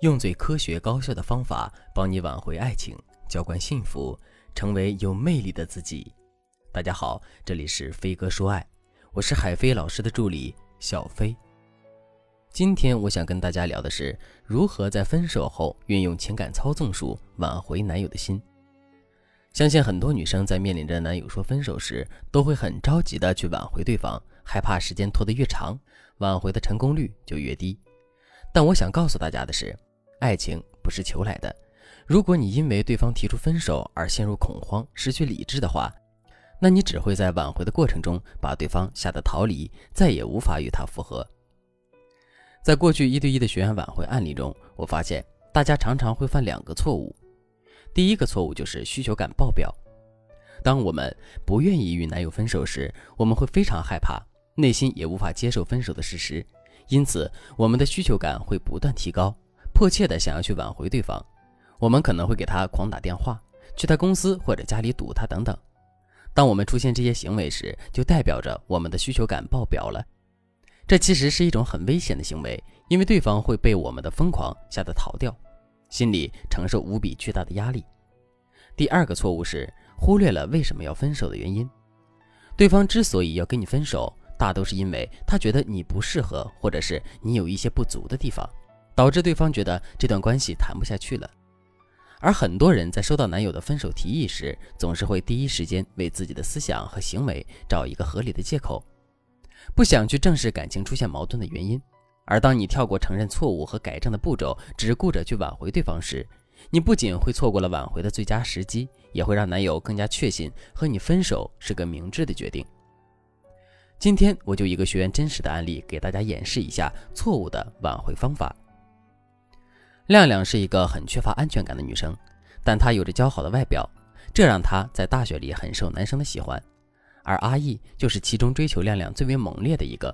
用最科学高效的方法帮你挽回爱情，浇灌幸福，成为有魅力的自己。大家好，这里是飞哥说爱，我是海飞老师的助理小飞。今天我想跟大家聊的是如何在分手后运用情感操纵术挽回男友的心。相信很多女生在面临着男友说分手时，都会很着急的去挽回对方，害怕时间拖得越长，挽回的成功率就越低。但我想告诉大家的是。爱情不是求来的，如果你因为对方提出分手而陷入恐慌、失去理智的话，那你只会在挽回的过程中把对方吓得逃离，再也无法与他复合。在过去一对一的学员挽回案例中，我发现大家常常会犯两个错误。第一个错误就是需求感爆表。当我们不愿意与男友分手时，我们会非常害怕，内心也无法接受分手的事实，因此我们的需求感会不断提高。迫切的想要去挽回对方，我们可能会给他狂打电话，去他公司或者家里堵他等等。当我们出现这些行为时，就代表着我们的需求感爆表了。这其实是一种很危险的行为，因为对方会被我们的疯狂吓得逃掉，心里承受无比巨大的压力。第二个错误是忽略了为什么要分手的原因。对方之所以要跟你分手，大都是因为他觉得你不适合，或者是你有一些不足的地方。导致对方觉得这段关系谈不下去了，而很多人在收到男友的分手提议时，总是会第一时间为自己的思想和行为找一个合理的借口，不想去正视感情出现矛盾的原因。而当你跳过承认错误和改正的步骤，只顾着去挽回对方时，你不仅会错过了挽回的最佳时机，也会让男友更加确信和你分手是个明智的决定。今天我就一个学员真实的案例给大家演示一下错误的挽回方法。亮亮是一个很缺乏安全感的女生，但她有着姣好的外表，这让她在大学里很受男生的喜欢。而阿义就是其中追求亮亮最为猛烈的一个。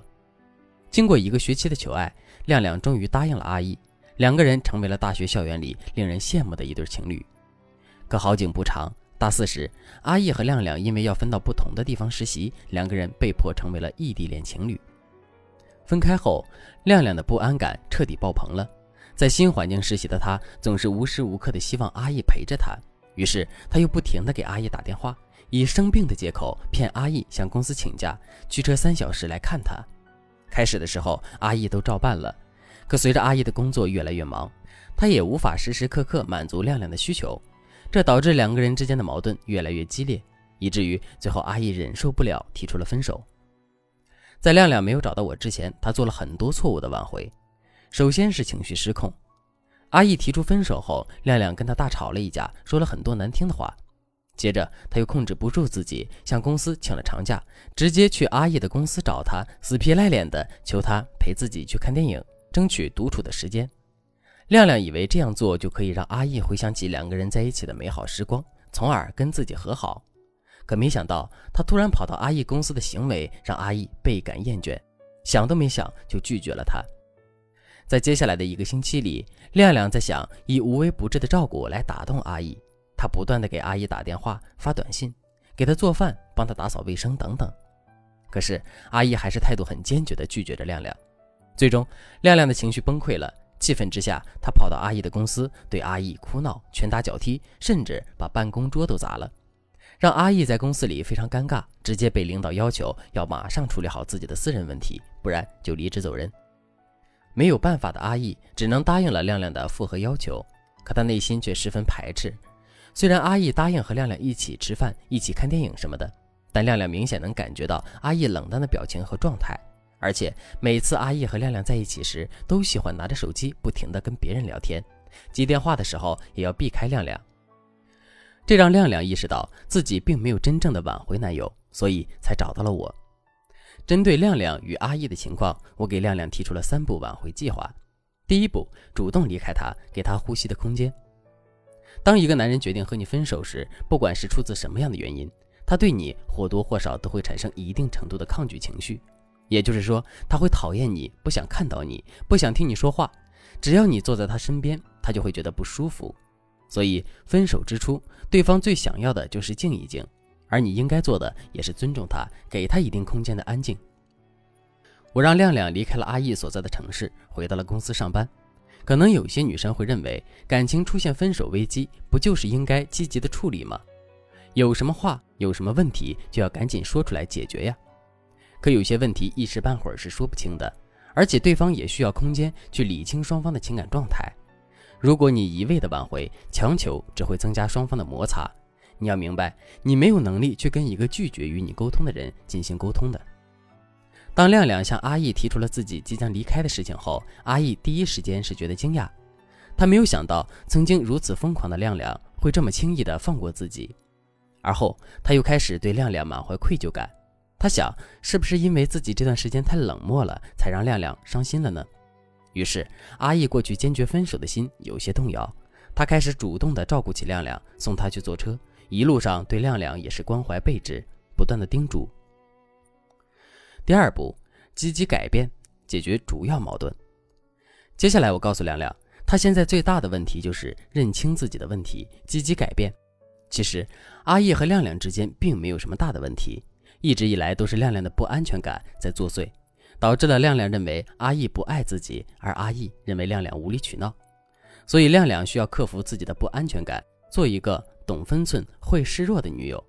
经过一个学期的求爱，亮亮终于答应了阿义，两个人成为了大学校园里令人羡慕的一对情侣。可好景不长，大四时，阿义和亮亮因为要分到不同的地方实习，两个人被迫成为了异地恋情侣。分开后，亮亮的不安感彻底爆棚了。在新环境实习的他，总是无时无刻的希望阿义陪着他。于是他又不停的给阿义打电话，以生病的借口骗阿义向公司请假，驱车三小时来看他。开始的时候，阿义都照办了。可随着阿义的工作越来越忙，他也无法时时刻刻满足亮亮的需求，这导致两个人之间的矛盾越来越激烈，以至于最后阿义忍受不了，提出了分手。在亮亮没有找到我之前，他做了很多错误的挽回。首先是情绪失控，阿义提出分手后，亮亮跟他大吵了一架，说了很多难听的话。接着他又控制不住自己，向公司请了长假，直接去阿义的公司找他，死皮赖脸的求他陪自己去看电影，争取独处的时间。亮亮以为这样做就可以让阿义回想起两个人在一起的美好时光，从而跟自己和好。可没想到，他突然跑到阿义公司的行为让阿义倍感厌倦，想都没想就拒绝了他。在接下来的一个星期里，亮亮在想以无微不至的照顾来打动阿姨。他不断的给阿姨打电话、发短信，给她做饭、帮她打扫卫生等等。可是阿姨还是态度很坚决的拒绝着亮亮。最终，亮亮的情绪崩溃了，气愤之下，他跑到阿姨的公司，对阿姨哭闹、拳打脚踢，甚至把办公桌都砸了，让阿姨在公司里非常尴尬，直接被领导要求要马上处理好自己的私人问题，不然就离职走人。没有办法的阿义只能答应了亮亮的复合要求，可他内心却十分排斥。虽然阿义答应和亮亮一起吃饭、一起看电影什么的，但亮亮明显能感觉到阿义冷淡的表情和状态，而且每次阿义和亮亮在一起时，都喜欢拿着手机不停地跟别人聊天，接电话的时候也要避开亮亮。这让亮亮意识到自己并没有真正的挽回男友，所以才找到了我。针对亮亮与阿义的情况，我给亮亮提出了三步挽回计划。第一步，主动离开他，给他呼吸的空间。当一个男人决定和你分手时，不管是出自什么样的原因，他对你或多或少都会产生一定程度的抗拒情绪。也就是说，他会讨厌你，不想看到你，不想听你说话。只要你坐在他身边，他就会觉得不舒服。所以，分手之初，对方最想要的就是静一静。而你应该做的也是尊重他，给他一定空间的安静。我让亮亮离开了阿义所在的城市，回到了公司上班。可能有些女生会认为，感情出现分手危机，不就是应该积极的处理吗？有什么话，有什么问题，就要赶紧说出来解决呀。可有些问题一时半会儿是说不清的，而且对方也需要空间去理清双方的情感状态。如果你一味的挽回、强求，只会增加双方的摩擦。你要明白，你没有能力去跟一个拒绝与你沟通的人进行沟通的。当亮亮向阿义提出了自己即将离开的事情后，阿义第一时间是觉得惊讶，他没有想到曾经如此疯狂的亮亮会这么轻易的放过自己，而后他又开始对亮亮满怀愧疚感。他想，是不是因为自己这段时间太冷漠了，才让亮亮伤心了呢？于是，阿义过去坚决分手的心有些动摇，他开始主动的照顾起亮亮，送他去坐车，一路上对亮亮也是关怀备至，不断的叮嘱。第二步，积极改变，解决主要矛盾。接下来我告诉亮亮，他现在最大的问题就是认清自己的问题，积极改变。其实，阿义和亮亮之间并没有什么大的问题，一直以来都是亮亮的不安全感在作祟，导致了亮亮认为阿义不爱自己，而阿义认为亮亮无理取闹。所以，亮亮需要克服自己的不安全感，做一个懂分寸、会示弱的女友。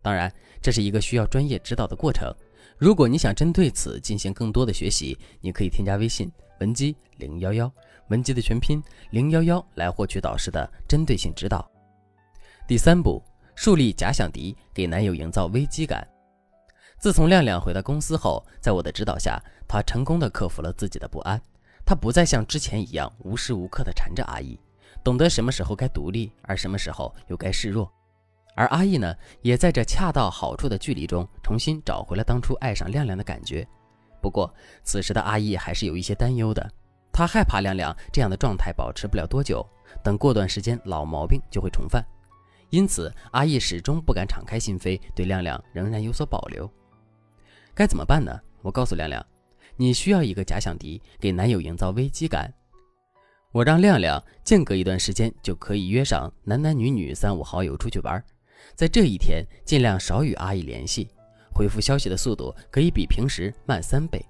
当然，这是一个需要专业指导的过程。如果你想针对此进行更多的学习，你可以添加微信文姬零幺幺，文姬的全拼零幺幺来获取导师的针对性指导。第三步，树立假想敌，给男友营造危机感。自从亮亮回到公司后，在我的指导下，他成功的克服了自己的不安。他不再像之前一样无时无刻的缠着阿姨，懂得什么时候该独立，而什么时候又该示弱。而阿义呢，也在这恰到好处的距离中，重新找回了当初爱上亮亮的感觉。不过，此时的阿义还是有一些担忧的，他害怕亮亮这样的状态保持不了多久，等过段时间老毛病就会重犯。因此，阿义始终不敢敞开心扉，对亮亮仍然有所保留。该怎么办呢？我告诉亮亮，你需要一个假想敌，给男友营造危机感。我让亮亮间隔一段时间就可以约上男男女女三五好友出去玩。在这一天，尽量少与阿姨联系，回复消息的速度可以比平时慢三倍，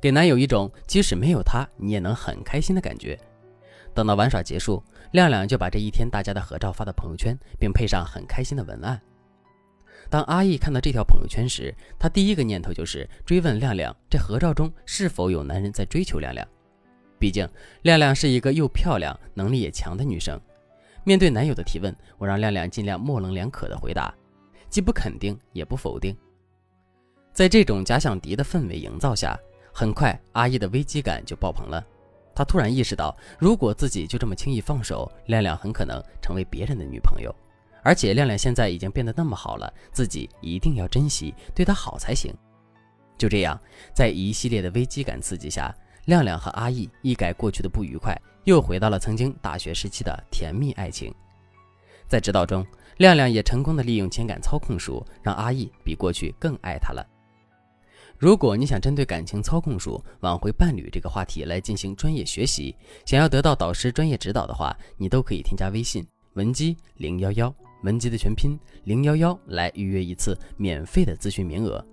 给男友一种即使没有他你也能很开心的感觉。等到玩耍结束，亮亮就把这一天大家的合照发到朋友圈，并配上很开心的文案。当阿义看到这条朋友圈时，他第一个念头就是追问亮亮这合照中是否有男人在追求亮亮。毕竟亮亮是一个又漂亮、能力也强的女生。面对男友的提问，我让亮亮尽量模棱两可的回答，既不肯定也不否定。在这种假想敌的氛围营造下，很快阿义的危机感就爆棚了。他突然意识到，如果自己就这么轻易放手，亮亮很可能成为别人的女朋友。而且亮亮现在已经变得那么好了，自己一定要珍惜，对她好才行。就这样，在一系列的危机感刺激下，亮亮和阿义一改过去的不愉快。又回到了曾经大学时期的甜蜜爱情，在指导中，亮亮也成功的利用情感操控术，让阿义比过去更爱他了。如果你想针对感情操控术挽回伴侣这个话题来进行专业学习，想要得到导师专业指导的话，你都可以添加微信文姬零幺幺，文姬的全拼零幺幺来预约一次免费的咨询名额。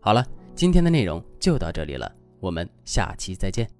好了，今天的内容就到这里了，我们下期再见。